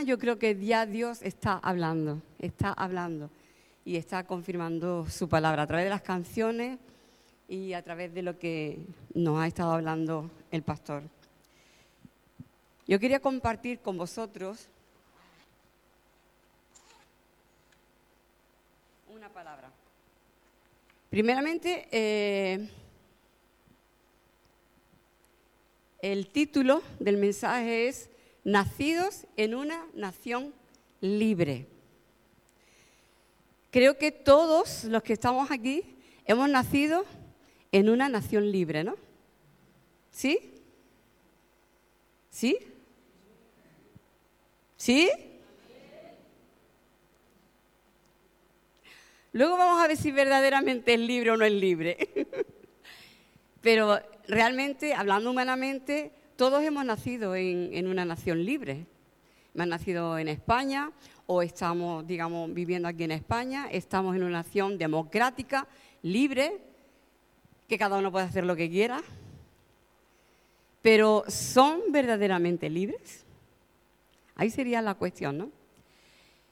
yo creo que ya Dios está hablando, está hablando y está confirmando su palabra a través de las canciones y a través de lo que nos ha estado hablando el pastor. Yo quería compartir con vosotros una palabra. Primeramente, eh, el título del mensaje es Nacidos en una nación libre. Creo que todos los que estamos aquí hemos nacido en una nación libre, ¿no? ¿Sí? ¿Sí? ¿Sí? Luego vamos a ver si verdaderamente es libre o no es libre. Pero realmente, hablando humanamente, todos hemos nacido en, una nación libre. Hemos nacido en España o estamos, digamos, viviendo aquí en España. Estamos en una nación democrática, libre, que cada uno puede hacer lo que quiera. Pero ¿son verdaderamente libres? Ahí sería la cuestión, ¿no?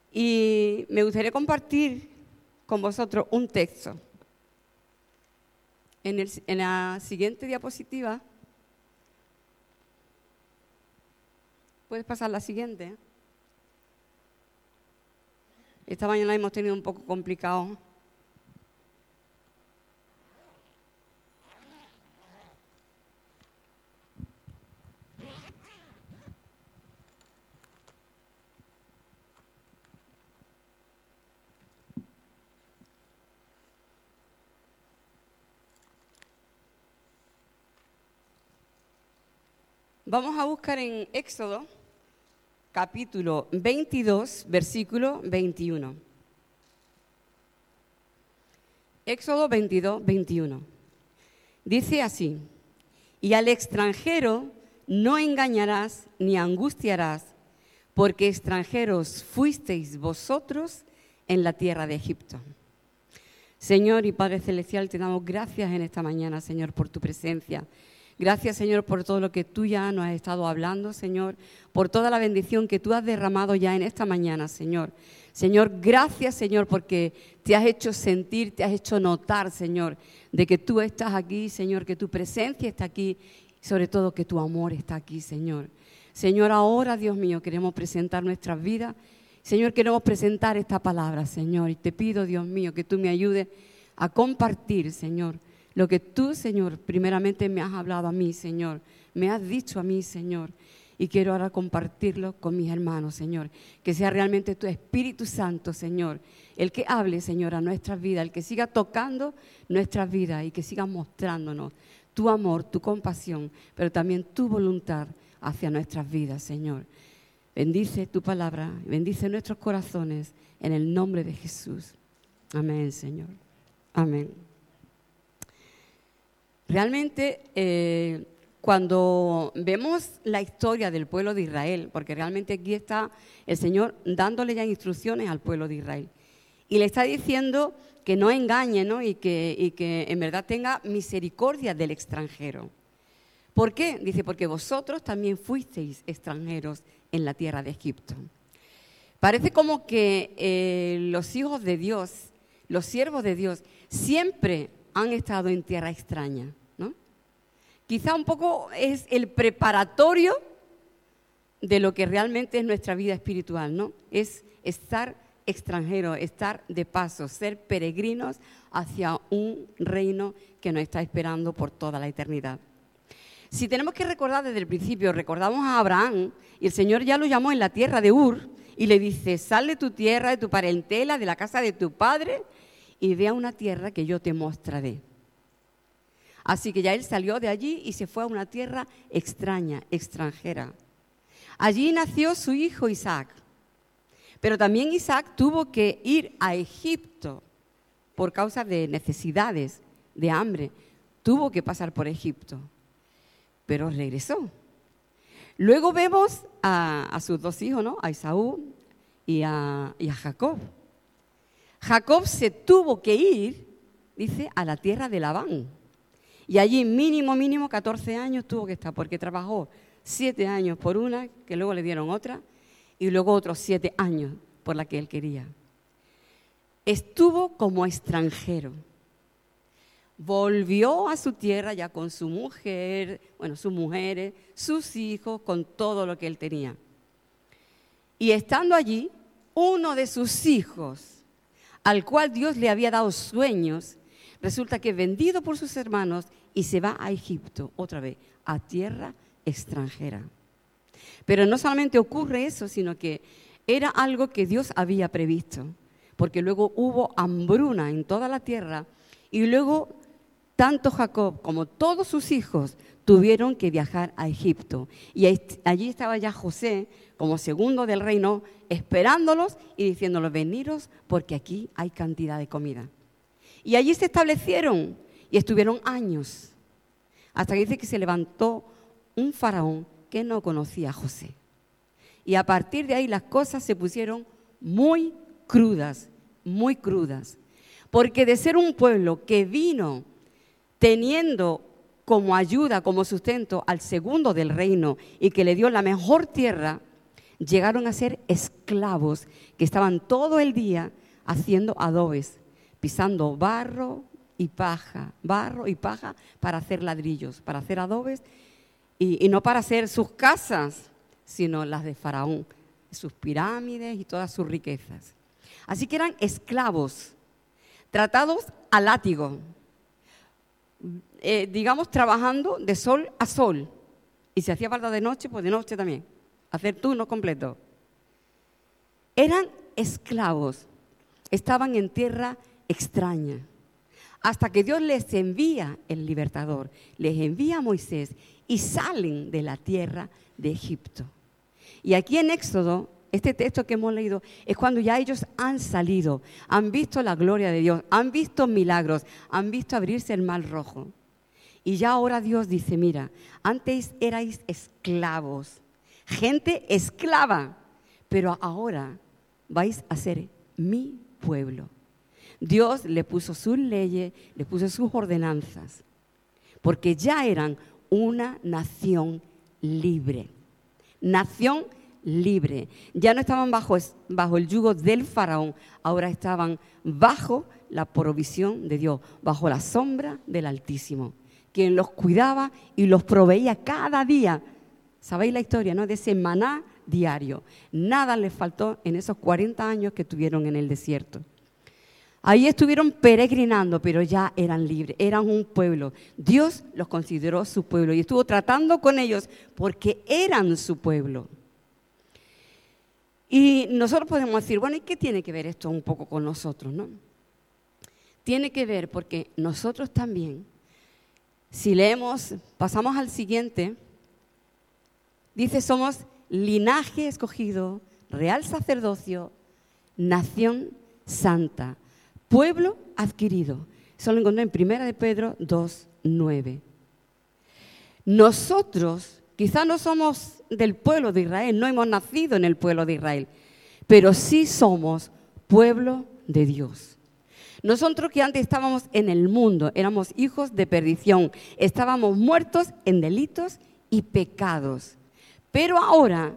Y me gustaría compartir con vosotros un texto. En, en la siguiente diapositiva, puedes pasar la siguiente. Esta mañana hemos tenido un poco complicado Vamos a buscar en Éxodo capítulo 22, versículo 21. Éxodo 22, 21. Dice así, y al extranjero no engañarás ni angustiarás, porque extranjeros fuisteis vosotros en la tierra de Egipto. Señor y Padre Celestial, te damos gracias en esta mañana, Señor, por tu presencia. Gracias, Señor, por todo lo que tú ya nos has estado hablando, Señor, por toda la bendición que tú has derramado ya en esta mañana, Señor. Señor, gracias, Señor, porque te has hecho sentir, te has hecho notar, Señor, de que tú estás aquí, Señor, que tu presencia está aquí, y sobre todo que tu amor está aquí, Señor. Señor, ahora, Dios mío, queremos presentar nuestras vidas. Señor, queremos presentar esta palabra, Señor, y te pido, Dios mío, que tú me ayudes a compartir, Señor lo que tú, Señor, primeramente me has hablado a mí, Señor, me has dicho a mí, Señor, y quiero ahora compartirlo con mis hermanos, Señor. Que sea realmente tu Espíritu Santo, Señor, el que hable, Señor, a nuestras vidas, el que siga tocando nuestras vidas y que siga mostrándonos tu amor, tu compasión, pero también tu voluntad hacia nuestras vidas, Señor. Bendice tu palabra, bendice nuestros corazones en el nombre de Jesús. Amén, Señor. Amén. Realmente, eh, cuando vemos la historia del pueblo de Israel, porque realmente aquí está el Señor dándole ya instrucciones al pueblo de Israel, y le está diciendo que no engañe ¿no? Y, que, en verdad tenga misericordia del extranjero. ¿Por qué? Dice, porque vosotros también fuisteis extranjeros en la tierra de Egipto. Parece como que eh, los hijos de Dios, los siervos de Dios, siempre han estado en tierra extraña quizá un poco es el preparatorio de lo que realmente es nuestra vida espiritual, ¿no? Es estar extranjero, estar de paso, ser peregrinos hacia un reino que nos está esperando por toda la eternidad. Si tenemos que recordar desde el principio, recordamos a Abraham y el Señor ya lo llamó en la tierra de Ur y le dice, sal de tu tierra, de tu parentela, de la casa de tu padre y ve a una tierra que yo te mostraré. Así que ya él salió de allí y se fue a una tierra extraña, extranjera. Allí nació su hijo Isaac. Pero también Isaac tuvo que ir a Egipto por causa de necesidades, de hambre. Tuvo que pasar por Egipto. Pero regresó. Luego vemos a, sus dos hijos, ¿no? A Isaú y a, y a Jacob. Jacob se tuvo que ir, dice, a la tierra de Labán y allí mínimo, mínimo 14 años tuvo que estar, porque trabajó 7 años por una, que luego le dieron otra, y luego otros siete años por la que él quería. Estuvo como extranjero. Volvió a su tierra ya con su mujer, bueno, sus mujeres, sus hijos, con todo lo que él tenía. Y estando allí, uno de sus hijos, al cual Dios le había dado sueños, resulta que vendido por sus hermanos y se va a Egipto otra vez, a tierra extranjera. Pero no solamente ocurre eso, sino que era algo que Dios había previsto, porque luego hubo hambruna en toda la tierra y luego tanto Jacob como todos sus hijos tuvieron que viajar a Egipto. Y allí estaba ya José como segundo del reino, esperándolos y diciéndolos, veniros porque aquí hay cantidad de comida. Y allí se establecieron y estuvieron años, hasta que dice que se levantó un faraón que no conocía a José. Y a partir de ahí las cosas se pusieron muy crudas, muy crudas. Porque de ser un pueblo que vino teniendo como ayuda, como sustento al segundo del reino y que le dio la mejor tierra, llegaron a ser esclavos que estaban todo el día haciendo adobes, pisando barro y paja, barro y paja para hacer ladrillos, para hacer adobes y, no para hacer sus casas, sino las de Faraón, sus pirámides y todas sus riquezas. Así que eran esclavos, tratados a látigo, eh, digamos, trabajando de sol a sol. Y si hacía falta de noche, pues de noche también, hacer turno completo. Eran esclavos, estaban en tierra extraña hasta que Dios les envía el libertador, les envía a Moisés y salen de la tierra de Egipto. Y aquí en Éxodo, este texto que hemos leído, es cuando ya ellos han salido, han visto la gloria de Dios, han visto milagros, han visto abrirse el mar rojo. Y ya ahora Dios dice, mira, antes erais esclavos, gente esclava, pero ahora vais a ser mi pueblo. Dios le puso sus leyes, le puso sus ordenanzas, porque ya eran una nación libre. Nación libre. Ya no estaban bajo, bajo el yugo del faraón, ahora estaban bajo la provisión de Dios, bajo la sombra del Altísimo, quien los cuidaba y los proveía cada día. ¿Sabéis la historia, no? De ese maná diario. Nada les faltó en esos 40 años que tuvieron en el desierto. Ahí estuvieron peregrinando, pero ya eran libres, eran un pueblo. Dios los consideró su pueblo y estuvo tratando con ellos porque eran su pueblo. Y nosotros podemos decir, bueno, ¿y qué tiene que ver esto un poco con nosotros? No? Tiene que ver porque nosotros también, si leemos, pasamos al siguiente, dice, somos linaje escogido, real sacerdocio, nación santa pueblo adquirido. Eso lo encontré en Primera de Pedro 2, 9. Nosotros quizá no somos del pueblo de Israel, no hemos nacido en el pueblo de Israel, pero sí somos pueblo de Dios. Nosotros que antes estábamos en el mundo, éramos hijos de perdición, estábamos muertos en delitos y pecados. Pero ahora,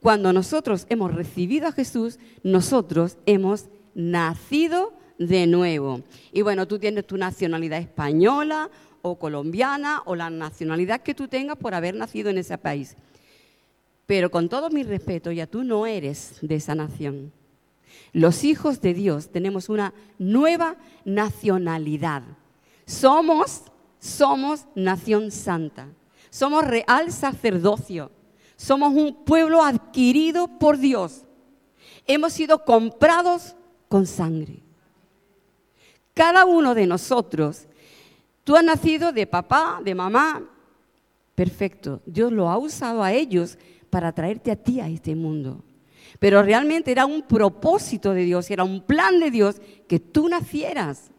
cuando nosotros hemos recibido a Jesús, nosotros hemos nacido de nuevo. Y bueno, tú tienes tu nacionalidad española o colombiana o la nacionalidad que tú tengas por haber nacido en ese país. Pero con todo mi respeto, ya tú no eres de esa nación. Los hijos de Dios tenemos una nueva nacionalidad. Somos, somos nación santa. Somos real sacerdocio. Somos un pueblo adquirido por Dios. Hemos sido comprados con sangre. Cada uno de nosotros, tú has nacido de papá, de mamá, perfecto. Dios lo ha usado a ellos para traerte a ti a este mundo. Pero realmente era un propósito de Dios, era un plan de Dios que tú nacieras,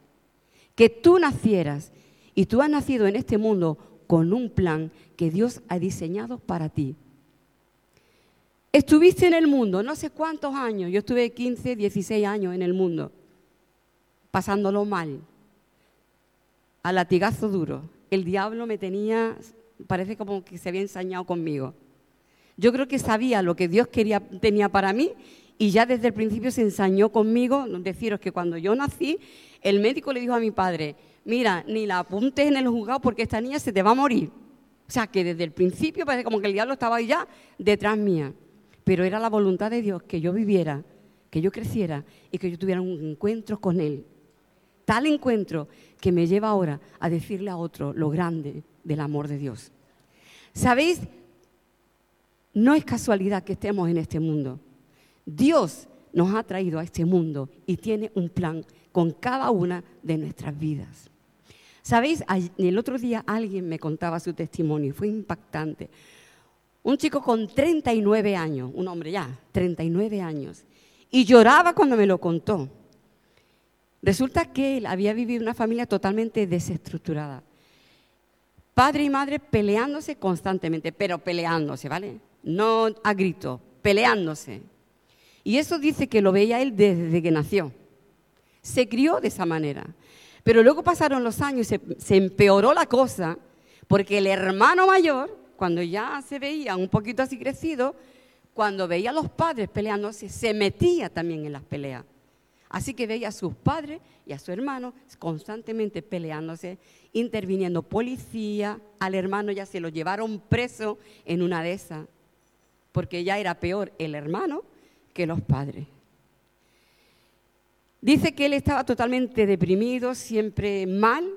que tú nacieras. Y tú has nacido en este mundo con un plan que Dios ha diseñado para ti. Estuviste en el mundo no sé cuántos años, yo estuve 15, 16 años en el mundo pasándolo mal, a latigazo duro. El diablo me tenía, parece como que se había ensañado conmigo. Yo creo que sabía lo que Dios quería, tenía para mí y ya desde el principio se ensañó conmigo. Deciros que cuando yo nací, el médico le dijo a mi padre, mira, ni la apuntes en el juzgado porque esta niña se te va a morir. O sea, que desde el principio parece como que el diablo estaba ahí ya detrás mía. Pero era la voluntad de Dios que yo viviera, que yo creciera y que yo tuviera un encuentro con Él. Tal encuentro que me lleva ahora a decirle a otro lo grande del amor de Dios. ¿Sabéis? No es casualidad que estemos en este mundo. Dios nos ha traído a este mundo y tiene un plan con cada una de nuestras vidas. ¿Sabéis? El otro día alguien me contaba su testimonio y fue impactante. Un chico con 39 años, un hombre ya, 39 años, y lloraba cuando me lo contó. Resulta que él había vivido una familia totalmente desestructurada. Padre y madre peleándose constantemente, pero peleándose, ¿vale? No a grito, peleándose. Y eso dice que lo veía él desde que nació. Se crió de esa manera. Pero luego pasaron los años y se, empeoró la cosa porque el hermano mayor, cuando ya se veía un poquito así crecido, cuando veía a los padres peleándose, se metía también en las peleas. Así que veía a sus padres y a su hermano constantemente peleándose, interviniendo policía, al hermano ya se lo llevaron preso en una de esas, porque ya era peor el hermano que los padres. Dice que él estaba totalmente deprimido, siempre mal,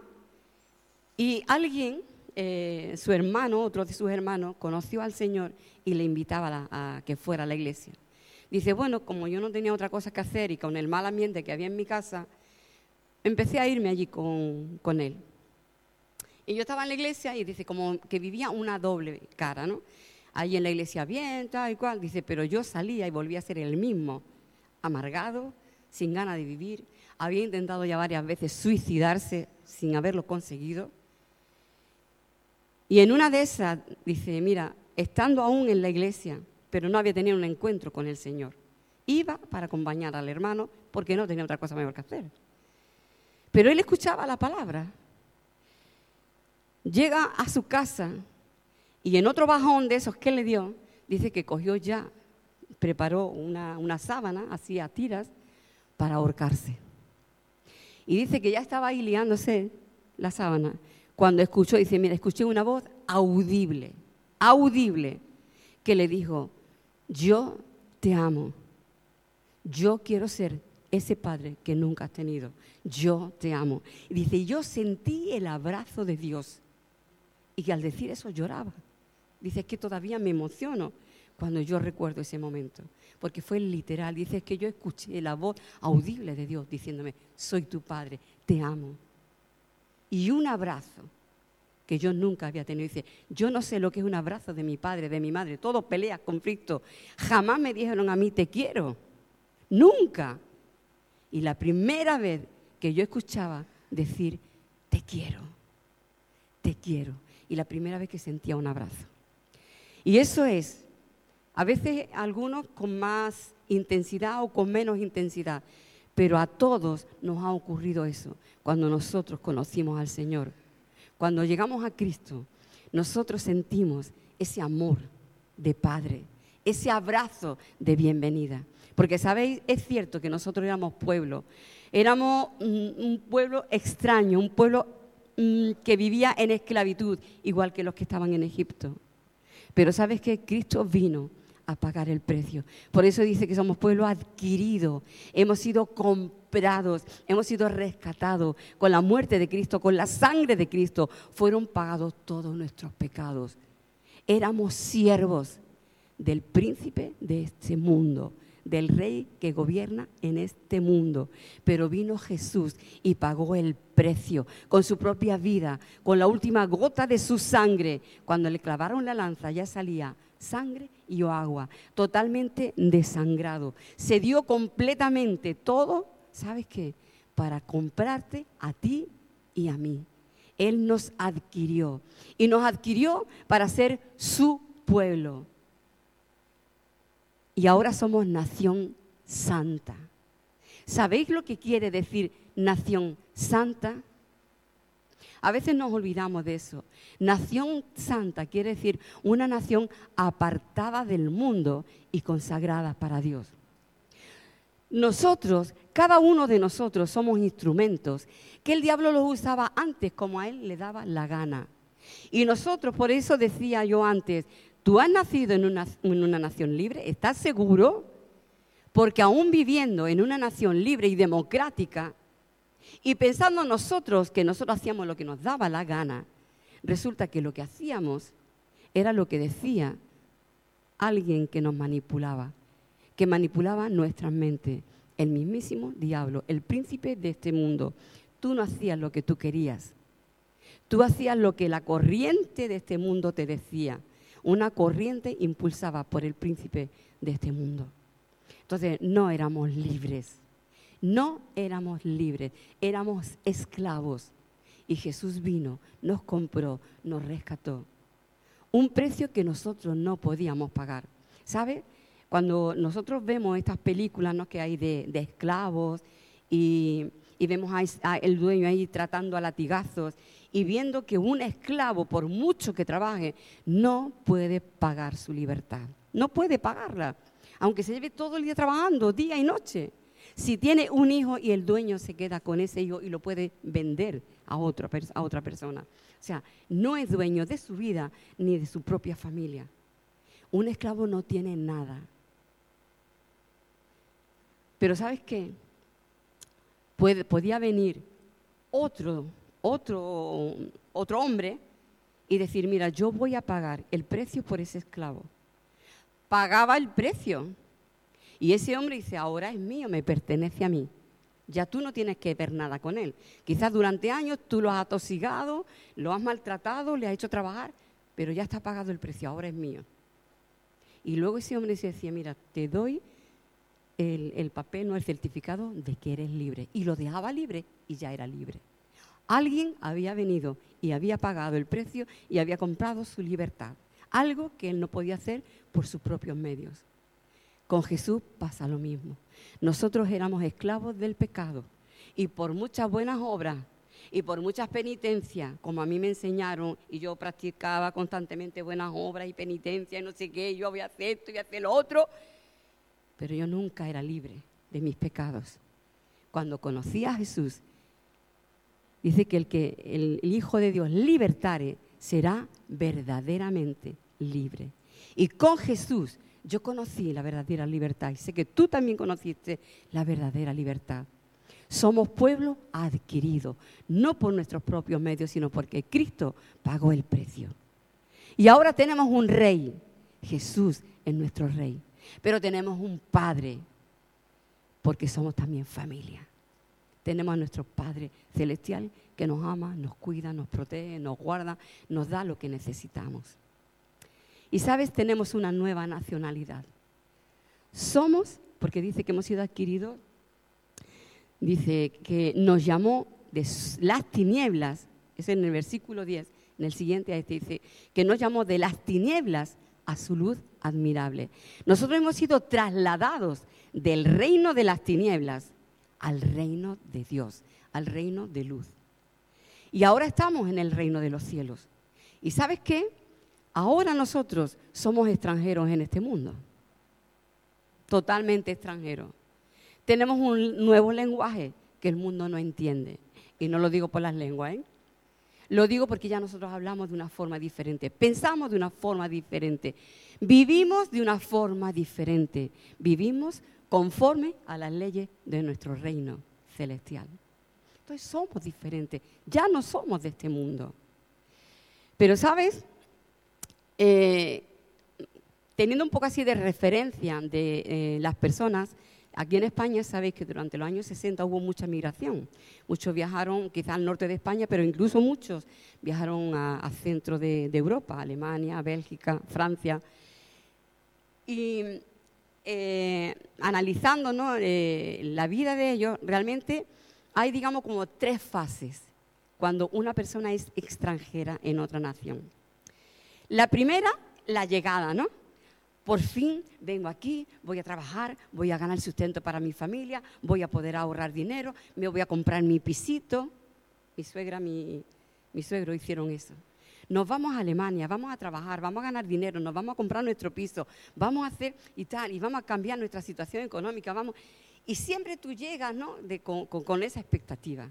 y alguien, eh, su hermano, otro de sus hermanos, conoció al Señor y le invitaba a que fuera a la iglesia. Dice, bueno, como yo no tenía otra cosa que hacer y con el mal ambiente que había en mi casa, empecé a irme allí con, con él. Y yo estaba en la iglesia y dice, como que vivía una doble cara, ¿no? Allí en la iglesia bien, tal y cual. Dice, pero yo salía y volvía a ser el mismo, amargado, sin ganas de vivir. Había intentado ya varias veces suicidarse sin haberlo conseguido. Y en una de esas dice, mira, estando aún en la iglesia, pero no había tenido un encuentro con el Señor. Iba para acompañar al hermano porque no tenía otra cosa mejor que hacer. Pero él escuchaba la palabra. Llega a su casa y en otro bajón de esos que le dio, dice que cogió ya, preparó una, una sábana, hacía tiras para ahorcarse. Y dice que ya estaba ahí liándose la sábana cuando escuchó, dice, mira, escuché una voz audible, audible, que le dijo, yo te amo. Yo quiero ser ese padre que nunca has tenido. Yo te amo. Y dice, yo sentí el abrazo de Dios. Y al decir eso lloraba. Dice, es que todavía me emociono cuando yo recuerdo ese momento. Porque fue literal. Dice, es que yo escuché la voz audible de Dios diciéndome, soy tu padre, te amo. Y un abrazo que yo nunca había tenido. Dice, yo no sé lo que es un abrazo de mi padre, de mi madre, todo peleas, conflictos. Jamás me dijeron a mí, te quiero. Nunca. Y la primera vez que yo escuchaba decir, te quiero, te quiero. Y la primera vez que sentía un abrazo. Y eso es, a veces algunos con más intensidad o con menos intensidad, pero a todos nos ha ocurrido eso cuando nosotros conocimos al Señor cuando llegamos a Cristo, nosotros sentimos ese amor de Padre, ese abrazo de bienvenida. Porque sabéis, es cierto que nosotros éramos pueblo, éramos un, pueblo extraño, un pueblo mm, que vivía en esclavitud, igual que los que estaban en Egipto. Pero sabes que Cristo vino a pagar el precio. Por eso dice que somos pueblo adquirido, hemos sido comprados, hemos sido rescatados con la muerte de Cristo, con la sangre de Cristo. Fueron pagados todos nuestros pecados. Éramos siervos del príncipe de este mundo, del rey que gobierna en este mundo. Pero vino Jesús y pagó el precio con su propia vida, con la última gota de su sangre. Cuando le clavaron la lanza ya salía sangre y agua, totalmente desangrado. Se dio completamente todo, ¿sabes qué? Para comprarte a ti y a mí. Él nos adquirió y nos adquirió para ser su pueblo. Y ahora somos nación santa. ¿Sabéis lo que quiere decir nación santa? A veces nos olvidamos de eso. Nación santa quiere decir una nación apartada del mundo y consagrada para Dios. Nosotros, cada uno de nosotros somos instrumentos que el diablo los usaba antes como a él le daba la gana. Y nosotros, por eso decía yo antes, tú has nacido en una, en una nación libre, ¿estás seguro? Porque aún viviendo en una nación libre y democrática, y pensando nosotros que nosotros hacíamos lo que nos daba la gana, resulta que lo que hacíamos era lo que decía alguien que nos manipulaba, que manipulaba nuestras mentes, el mismísimo diablo, el príncipe de este mundo. Tú no hacías lo que tú querías, tú hacías lo que la corriente de este mundo te decía, una corriente impulsada por el príncipe de este mundo. Entonces no éramos libres. No éramos libres, éramos esclavos. Y Jesús vino, nos compró, nos rescató. Un precio que nosotros no podíamos pagar. ¿Sabe? Cuando nosotros vemos estas películas ¿no? que hay de, esclavos y, vemos al dueño ahí tratando a latigazos y viendo que un esclavo, por mucho que trabaje, no puede pagar su libertad. No puede pagarla, aunque se lleve todo el día trabajando, día y noche. Si tiene un hijo y el dueño se queda con ese hijo y lo puede vender a, otra persona. O sea, no es dueño de su vida ni de su propia familia. Un esclavo no tiene nada. Pero ¿sabes qué? podía venir otro, otro, otro hombre y decir, mira, yo voy a pagar el precio por ese esclavo. Pagaba el precio y ese hombre dice, ahora es mío, me pertenece a mí. Ya tú no tienes que ver nada con él. Quizás durante años tú lo has atosigado, lo has maltratado, le has hecho trabajar, pero ya está pagado el precio, ahora es mío. Y luego ese hombre decía, mira, te doy el, el papel, no el certificado de que eres libre. Y lo dejaba libre y ya era libre. Alguien había venido y había pagado el precio y había comprado su libertad. Algo que él no podía hacer por sus propios medios. Con Jesús pasa lo mismo. Nosotros éramos esclavos del pecado y por muchas buenas obras y por muchas penitencias, como a mí me enseñaron y yo practicaba constantemente buenas obras y penitencias y no sé qué, yo voy a hacer esto y hacer lo otro, pero yo nunca era libre de mis pecados. Cuando conocí a Jesús, dice que el que el Hijo de Dios libertare será verdaderamente libre. Y con Jesús yo conocí la verdadera libertad y sé que tú también conociste la verdadera libertad. Somos pueblo adquirido, no por nuestros propios medios, sino porque Cristo pagó el precio. Y ahora tenemos un rey, Jesús es nuestro rey, pero tenemos un padre, porque somos también familia. Tenemos a nuestro Padre Celestial que nos ama, nos cuida, nos protege, nos guarda, nos da lo que necesitamos. Y sabes, tenemos una nueva nacionalidad. Somos, porque dice que hemos sido adquiridos, dice que nos llamó de las tinieblas, eso en el versículo 10, en el siguiente dice, que nos llamó de las tinieblas a su luz admirable. Nosotros hemos sido trasladados del reino de las tinieblas al reino de Dios, al reino de luz. Y ahora estamos en el reino de los cielos. ¿Y sabes qué? Ahora nosotros somos extranjeros en este mundo, totalmente extranjeros. Tenemos un nuevo lenguaje que el mundo no entiende. Y no lo digo por las lenguas, ¿eh? Lo digo porque ya nosotros hablamos de una forma diferente, pensamos de una forma diferente, vivimos de una forma diferente, vivimos conforme a las leyes de nuestro reino celestial. Entonces somos diferentes, ya no somos de este mundo. Pero sabes, eh, teniendo un poco así de referencia de eh, las personas, aquí en España sabéis que durante los años 60 hubo mucha migración. Muchos viajaron quizás al norte de España, pero incluso muchos viajaron a, centro de, Europa, Alemania, Bélgica, Francia. Y eh, analizando la vida de ellos, realmente hay, digamos, como tres fases cuando una persona es extranjera en otra nación. La primera, la llegada, ¿no? Por fin vengo aquí, voy a trabajar, voy a ganar sustento para mi familia, voy a poder ahorrar dinero, me voy a comprar mi pisito. Mi suegra, mi, mis suegros hicieron eso. Nos vamos a Alemania, vamos a trabajar, vamos a ganar dinero, nos vamos a comprar nuestro piso, vamos a hacer y tal, y vamos a cambiar nuestra situación económica, vamos. Y siempre tú llegas, ¿no? con esa expectativa.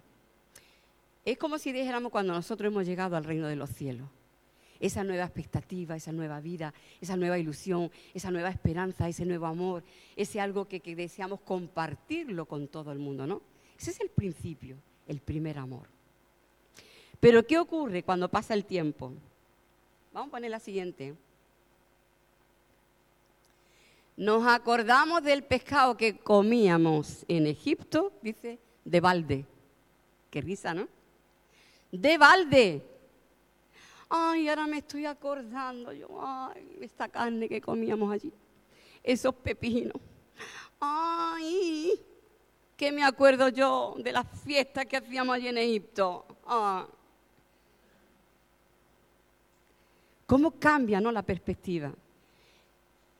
Es como si dijéramos cuando nosotros hemos llegado al reino de los cielos. Esa nueva expectativa, esa nueva vida, esa nueva ilusión, esa nueva esperanza, ese nuevo amor, ese algo que, deseamos compartirlo con todo el mundo, ¿no? Ese es el principio, el primer amor. Pero ¿qué ocurre cuando pasa el tiempo? Vamos a poner la siguiente. Nos acordamos del pescado que comíamos en Egipto, dice, de balde. Qué risa, ¿no? de balde. Ay, ahora me estoy acordando yo, ay, esta carne que comíamos allí, esos pepinos. Ay, que me acuerdo yo de las fiestas que hacíamos allí en Egipto. Ah. ¿Cómo cambia no, la perspectiva?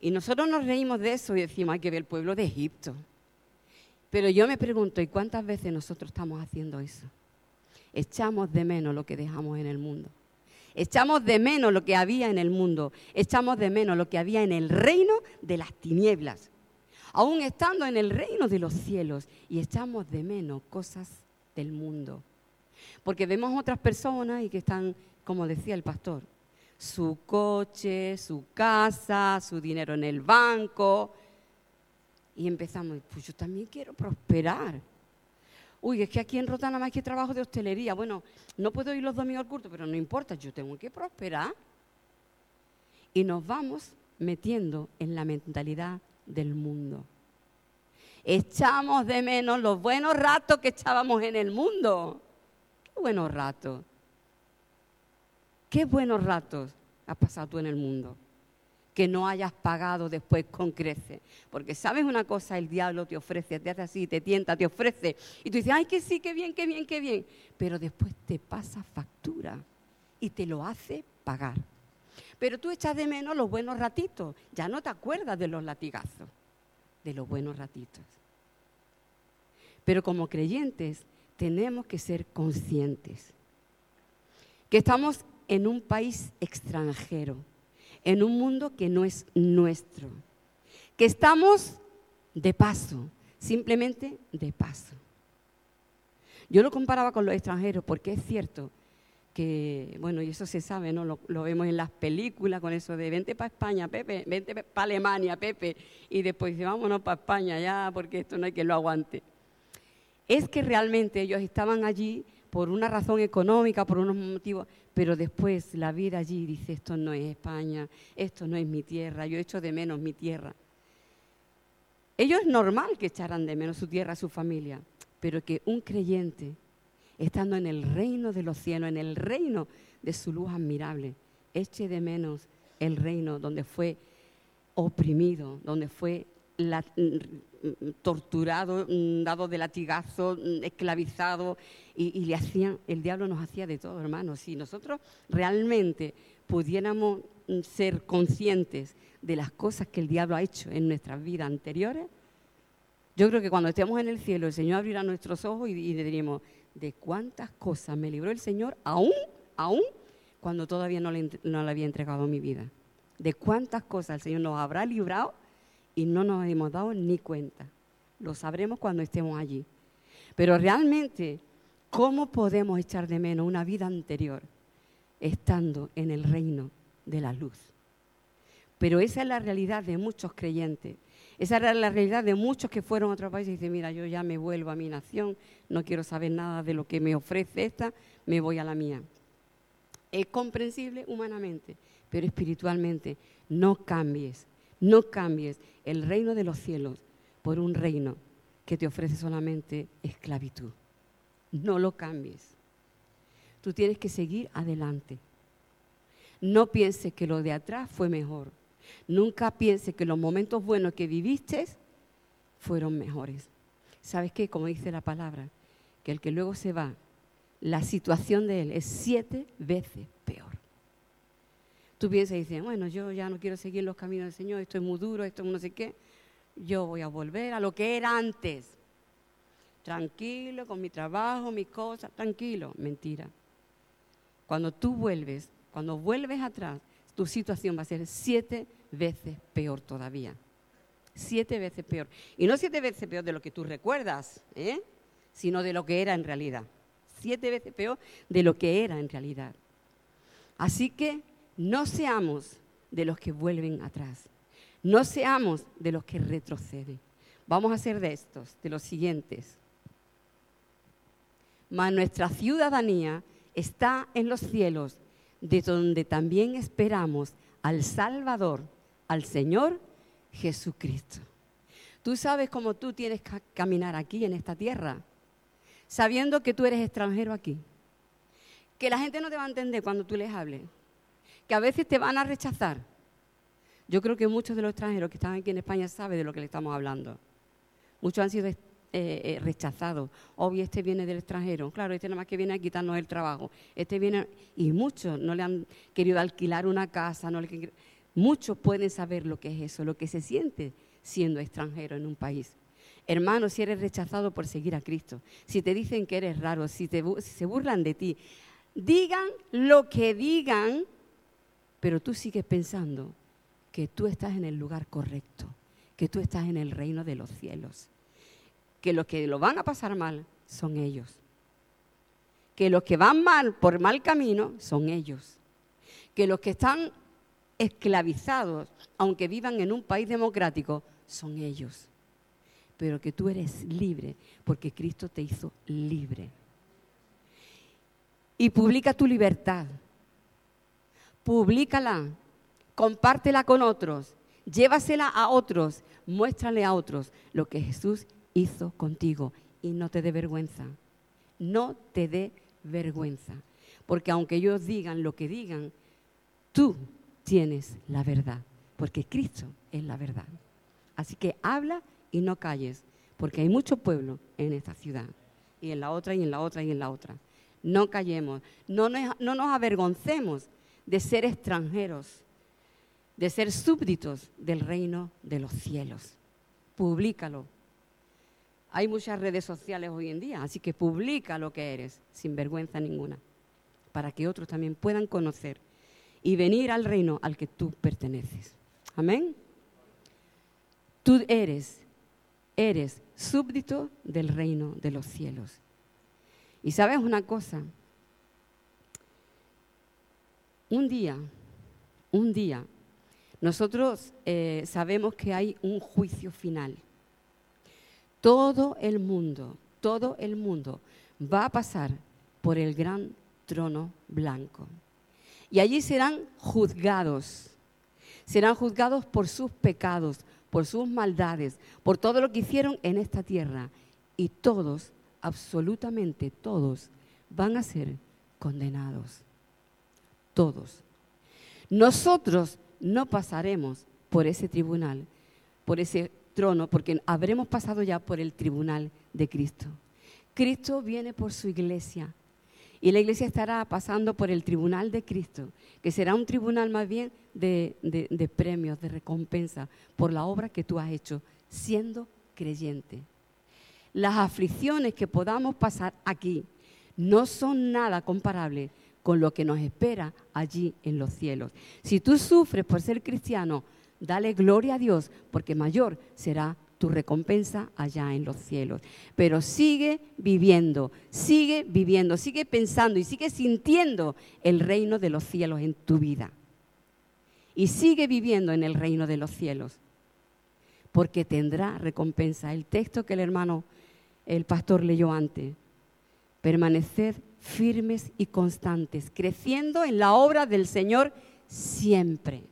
Y nosotros nos reímos de eso y decimos, hay que ver el pueblo de Egipto. Pero yo me pregunto, ¿y cuántas veces nosotros estamos haciendo eso? echamos de menos lo que dejamos en el mundo. Echamos de menos lo que había en el mundo. Echamos de menos lo que había en el reino de las tinieblas. Aún estando en el reino de los cielos. Y echamos de menos cosas del mundo. Porque vemos otras personas y que están, como decía el pastor, su coche, su casa, su dinero en el banco. Y empezamos, pues yo también quiero prosperar. Uy, es que aquí en Rota nada más que trabajo de hostelería. Bueno, no puedo ir los domingos al culto, pero no importa, yo tengo que prosperar. Y nos vamos metiendo en la mentalidad del mundo. Echamos de menos los buenos ratos que echábamos en el mundo. Qué buenos ratos. Qué buenos ratos has pasado tú en el mundo que no hayas pagado después con crece. Porque sabes una cosa, el diablo te ofrece, te hace así, te tienta, te ofrece. Y tú dices, ay, que sí, qué bien, qué bien, qué bien. Pero después te pasa factura y te lo hace pagar. Pero tú echas de menos los buenos ratitos. Ya no te acuerdas de los latigazos, de los buenos ratitos. Pero como creyentes tenemos que ser conscientes que estamos en un país extranjero en un mundo que no es nuestro, que estamos de paso, simplemente de paso. Yo lo comparaba con los extranjeros porque es cierto que, bueno, y eso se sabe, ¿no? Lo, vemos en las películas con eso de vente para España, Pepe, vente para Alemania, Pepe, y después dice, vámonos para España ya, porque esto no hay que lo aguante. Es que realmente ellos estaban allí por una razón económica, por unos motivos, pero después la vida allí dice, esto no es España, esto no es mi tierra, yo echo de menos mi tierra. Ellos es normal que echaran de menos su tierra, su familia, pero que un creyente, estando en el reino de los cielos, en el reino de su luz admirable, eche de menos el reino donde fue oprimido, donde fue la, torturado, mm, dado de latigazo, mm, esclavizado, y, le hacían, el diablo nos hacía de todo, hermanos. Si nosotros realmente pudiéramos mm, ser conscientes de las cosas que el diablo ha hecho en nuestras vidas anteriores, yo creo que cuando estemos en el cielo, el Señor abrirá nuestros ojos y, y diríamos, ¿de cuántas cosas me libró el Señor aún, aún, cuando todavía no le, no le había entregado mi vida? ¿De cuántas cosas el Señor nos habrá librado y no nos hemos dado ni cuenta. Lo sabremos cuando estemos allí. Pero realmente, ¿cómo podemos echar de menos una vida anterior estando en el reino de la luz? Pero esa es la realidad de muchos creyentes. Esa es la realidad de muchos que fueron a otro país y dicen, mira, yo ya me vuelvo a mi nación, no quiero saber nada de lo que me ofrece esta, me voy a la mía. Es comprensible humanamente, pero espiritualmente no cambies no cambies el reino de los cielos por un reino que te ofrece solamente esclavitud. No lo cambies. Tú tienes que seguir adelante. No pienses que lo de atrás fue mejor. Nunca pienses que los momentos buenos que viviste fueron mejores. ¿Sabes qué? Como dice la palabra, que el que luego se va, la situación de él es siete veces peor. Tú piensas y dices, bueno, yo ya no quiero seguir los caminos del Señor, esto es muy duro, esto es no sé qué. Yo voy a volver a lo que era antes. Tranquilo, con mi trabajo, mis cosas, tranquilo. Mentira. cuando tú vuelves, cuando vuelves atrás, tu situación va a ser siete veces peor todavía. Siete veces peor. Y no siete veces peor de lo que tú recuerdas, ¿eh? sino de lo que era en realidad. Siete veces peor de lo que era en realidad. Así que no seamos de los que vuelven atrás. No seamos de los que retroceden. Vamos a ser de estos, de los siguientes. Mas nuestra ciudadanía está en los cielos, de donde también esperamos al Salvador, al Señor Jesucristo. Tú sabes cómo tú tienes que caminar aquí en esta tierra, sabiendo que tú eres extranjero aquí, que la gente no te va a entender cuando tú les hables, que a veces te van a rechazar. Yo creo que muchos de los extranjeros que están aquí en España saben de lo que le estamos hablando. Muchos han sido eh, eh, rechazados. Obvio, este viene del extranjero. Claro, este nada más que viene a quitarnos el trabajo. Este viene, y muchos no le han querido alquilar una casa. No le, muchos pueden saber lo que es eso, lo que se siente siendo extranjero en un país. Hermano, si eres rechazado por seguir a Cristo, si te dicen que eres raro, si, si se burlan de ti, digan lo que digan, pero tú sigues pensando que tú estás en el lugar correcto, que tú estás en el reino de los cielos, que los que lo van a pasar mal son ellos, que los que van mal por mal camino son ellos, que los que están esclavizados, aunque vivan en un país democrático, son ellos, pero que tú eres libre porque Cristo te hizo libre. Y publica tu libertad. Publícala, compártela con otros, llévasela a otros, muéstrale a otros lo que Jesús hizo contigo y no te dé vergüenza. No te dé vergüenza. Porque aunque ellos digan lo que digan, tú tienes la verdad. Porque Cristo es la verdad. Así que habla y no calles. Porque hay mucho pueblo en esta ciudad. Y en la otra, y en la otra, y en la otra. No callemos. No nos, no nos avergoncemos de ser extranjeros, de ser súbditos del reino de los cielos. Publícalo. Hay muchas redes sociales hoy en día, así que publica lo que eres, sin vergüenza ninguna, para que otros también puedan conocer y venir al reino al que tú perteneces. Amén. Tú eres, eres súbdito del reino de los cielos. Y sabes una cosa, un día, un día, nosotros eh, sabemos que hay un juicio final. Todo el mundo, todo el mundo va a pasar por el gran trono blanco. Y allí serán juzgados. Serán juzgados por sus pecados, por sus maldades, por todo lo que hicieron en esta tierra. Y todos, absolutamente todos, van a ser condenados todos. Nosotros no pasaremos por ese tribunal, por ese trono, porque habremos pasado ya por el tribunal de Cristo. Cristo viene por su iglesia y la iglesia estará pasando por el tribunal de Cristo, que será un tribunal más bien de, de premios, de recompensa por la obra que tú has hecho siendo creyente. Las aflicciones que podamos pasar aquí no son nada comparables con lo que nos espera allí en los cielos. Si tú sufres por ser cristiano, dale gloria a Dios, porque mayor será tu recompensa allá en los cielos. Pero sigue viviendo, sigue viviendo, sigue pensando y sigue sintiendo el reino de los cielos en tu vida. Y sigue viviendo en el reino de los cielos, porque tendrá recompensa. El texto que el hermano, el pastor leyó antes, permaneced firmes y constantes, creciendo en la obra del Señor siempre,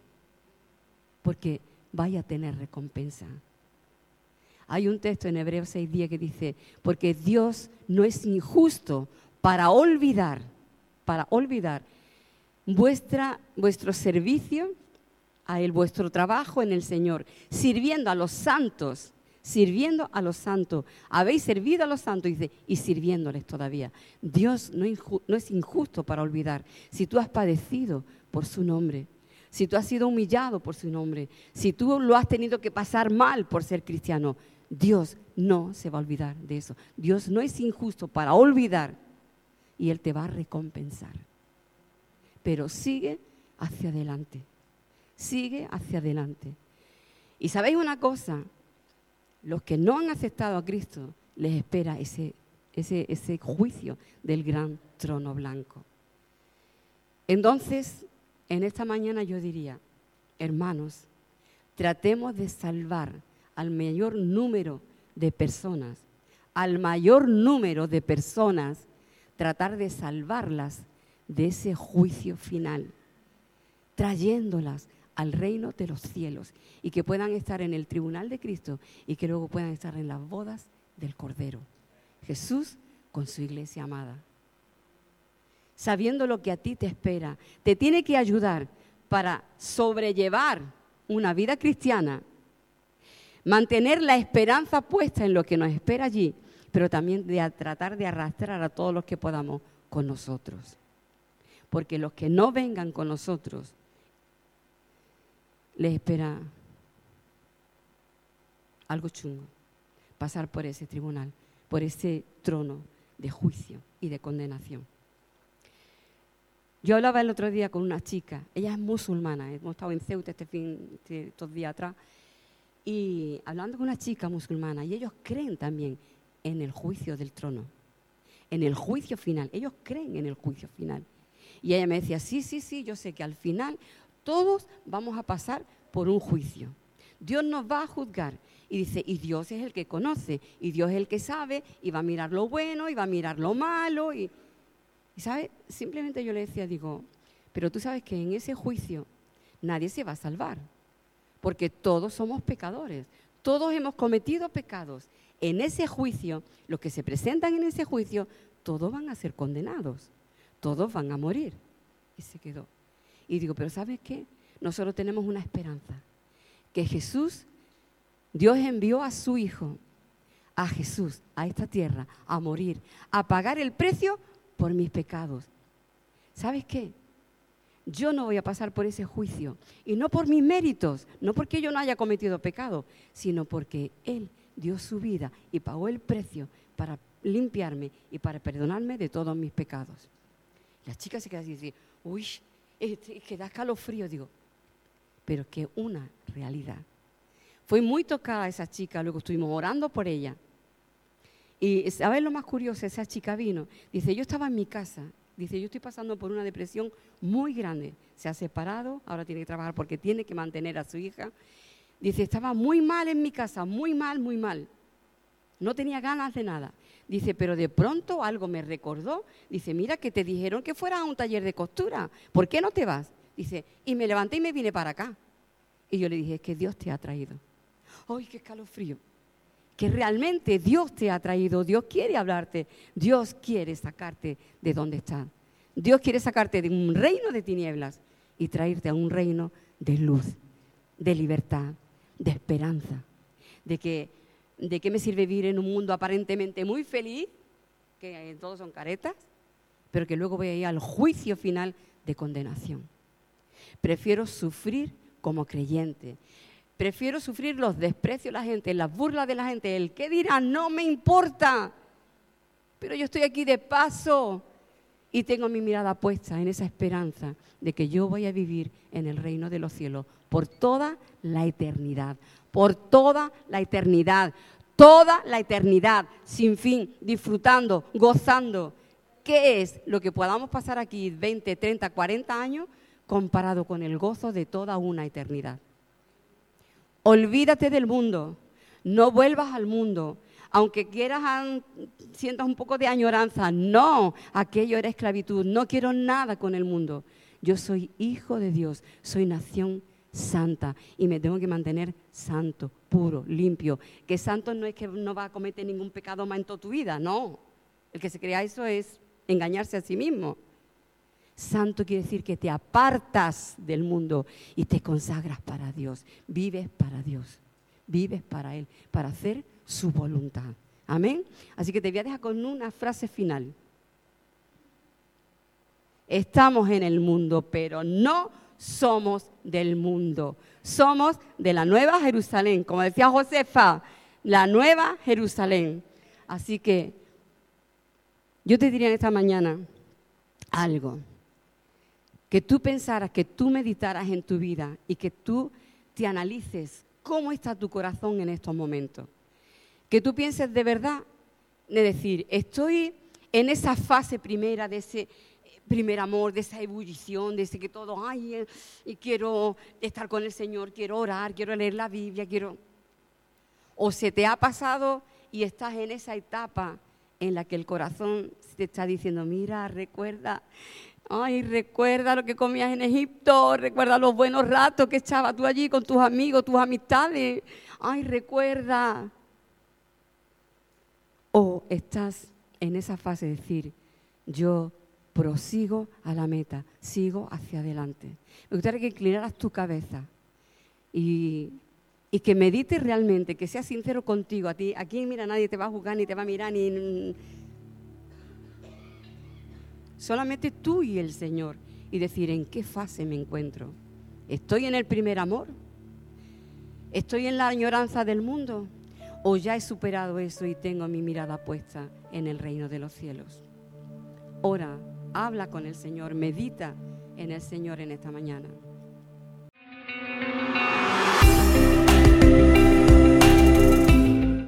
porque vaya a tener recompensa. Hay un texto en Hebreos 6.10 que dice, porque Dios no es injusto para olvidar, para olvidar vuestra, vuestro servicio a Él, vuestro trabajo en el Señor, sirviendo a los santos sirviendo a los santos. Habéis servido a los santos dice, y sirviéndoles todavía. Dios no, no, es injusto para olvidar. Si tú has padecido por su nombre, si tú has sido humillado por su nombre, si tú lo has tenido que pasar mal por ser cristiano, Dios no se va a olvidar de eso. Dios no es injusto para olvidar y Él te va a recompensar. pero sigue hacia adelante. Sigue hacia adelante. Y sabéis una cosa, los que no han aceptado a Cristo les espera ese, ese, ese juicio del gran trono blanco. Entonces, en esta mañana yo diría, hermanos, tratemos de salvar al mayor número de personas, al mayor número de personas, tratar de salvarlas de ese juicio final, trayéndolas al reino de los cielos y que puedan estar en el tribunal de Cristo y que luego puedan estar en las bodas del Cordero. Jesús con su iglesia amada. Sabiendo lo que a ti te espera, te tiene que ayudar para sobrellevar una vida cristiana, mantener la esperanza puesta en lo que nos espera allí, pero también de tratar de arrastrar a todos los que podamos con nosotros porque los que no vengan con nosotros les espera algo chungo, pasar por ese tribunal, por ese trono de juicio y de condenación. Yo hablaba el otro día con una chica, ella es musulmana, hemos estado en Ceuta este fin, este, estos días atrás, y hablando con una chica musulmana, y ellos creen también en el juicio del trono, en el juicio final, ellos creen en el juicio final. Y ella me decía, sí, sí, sí, yo sé que al final todos vamos a pasar por un juicio. Dios nos va a juzgar. Y dice, y Dios es el que conoce, y Dios es el que sabe, y va a mirar lo bueno, y va a mirar lo malo. Y, y ¿sabe? Simplemente yo le decía, digo, pero tú sabes que en ese juicio nadie se va a salvar, porque todos somos pecadores, todos hemos cometido pecados. En ese juicio, los que se presentan en ese juicio, todos van a ser condenados todos van a morir. Y se quedó. Y digo, pero ¿sabes qué? Nosotros tenemos una esperanza, que Jesús, Dios envió a su Hijo, a Jesús, a esta tierra, a morir, a pagar el precio por mis pecados. ¿Sabes qué? Yo no voy a pasar por ese juicio, y no por mis méritos, no porque yo no haya cometido pecado, sino porque Él dio su vida y pagó el precio para limpiarme y para perdonarme de todos mis pecados. La chica se queda así, uy, que da escalofrío, digo, pero que una realidad. Fue muy tocada esa chica, luego estuvimos orando por ella. Y ¿sabes lo más curioso? Esa chica vino, dice, yo estaba en mi casa, dice, yo estoy pasando por una depresión muy grande, se ha separado, ahora tiene que trabajar porque tiene que mantener a su hija. Dice, estaba muy mal en mi casa, muy mal, muy mal. No tenía ganas de nada. Dice, pero de pronto algo me recordó. Dice, mira que te dijeron que fueras a un taller de costura. ¿Por qué no te vas? Dice, y me levanté y me vine para acá. Y yo le dije, es que Dios te ha traído. ¡Ay, qué escalofrío! Que realmente Dios te ha traído. Dios quiere hablarte. Dios quiere sacarte de donde estás. Dios quiere sacarte de un reino de tinieblas y traerte a un reino de luz, de libertad, de esperanza. De que ¿De qué me sirve vivir en un mundo aparentemente muy feliz, que todos son caretas, pero que luego voy a ir al juicio final de condenación? Prefiero sufrir como creyente. Prefiero sufrir los desprecios de la gente, las burlas de la gente, el que dirá, no me importa. Pero yo estoy aquí de paso y tengo mi mirada puesta en esa esperanza de que yo voy a vivir en el reino de los cielos por toda la eternidad por toda la eternidad, toda la eternidad, sin fin, disfrutando, gozando. ¿Qué es lo que podamos pasar aquí 20, 30, 40 años comparado con el gozo de toda una eternidad? Olvídate del mundo, no vuelvas al mundo, aunque quieras, sientas un poco de añoranza, no, aquello era esclavitud, no quiero nada con el mundo. Yo soy hijo de Dios, soy nación santa y me tengo que mantener santo, puro, limpio. Que santo no es que no va a cometer ningún pecado más en toda tu vida, no. El que se crea eso es engañarse a sí mismo. Santo quiere decir que te apartas del mundo y te consagras para Dios. Vives para Dios. Vives para Él, para hacer su voluntad. Amén. Así que te voy a dejar con una frase final. Estamos en el mundo, pero no somos del mundo. Somos de la nueva Jerusalén, como decía Josefa, la nueva Jerusalén. Así que yo te diría en esta mañana algo. Que tú pensaras, que tú meditaras en tu vida y que tú te analices cómo está tu corazón en estos momentos. Que tú pienses de verdad, de decir, estoy en esa fase primera de ese primer amor, de esa ebullición, de ese que todo, ay, eh, y quiero estar con el Señor, quiero orar, quiero leer la Biblia, quiero... O se te ha pasado y estás en esa etapa en la que el corazón te está diciendo, mira, recuerda, ay, recuerda lo que comías en Egipto, recuerda los buenos ratos que estabas tú allí con tus amigos, tus amistades, ay, recuerda. O estás en esa fase de decir, yo prosigo a la meta, sigo hacia adelante. Me gustaría que inclinaras tu cabeza y, que medites realmente, que seas sincero contigo. A ti, aquí mira, nadie te va a juzgar ni te va a mirar ni solamente tú y el Señor y decir en qué fase me encuentro. ¿Estoy en el primer amor? ¿Estoy en la añoranza del mundo? ¿O ya he superado eso y tengo mi mirada puesta en el reino de los cielos? Ora, habla con el Señor, medita en el Señor en esta mañana.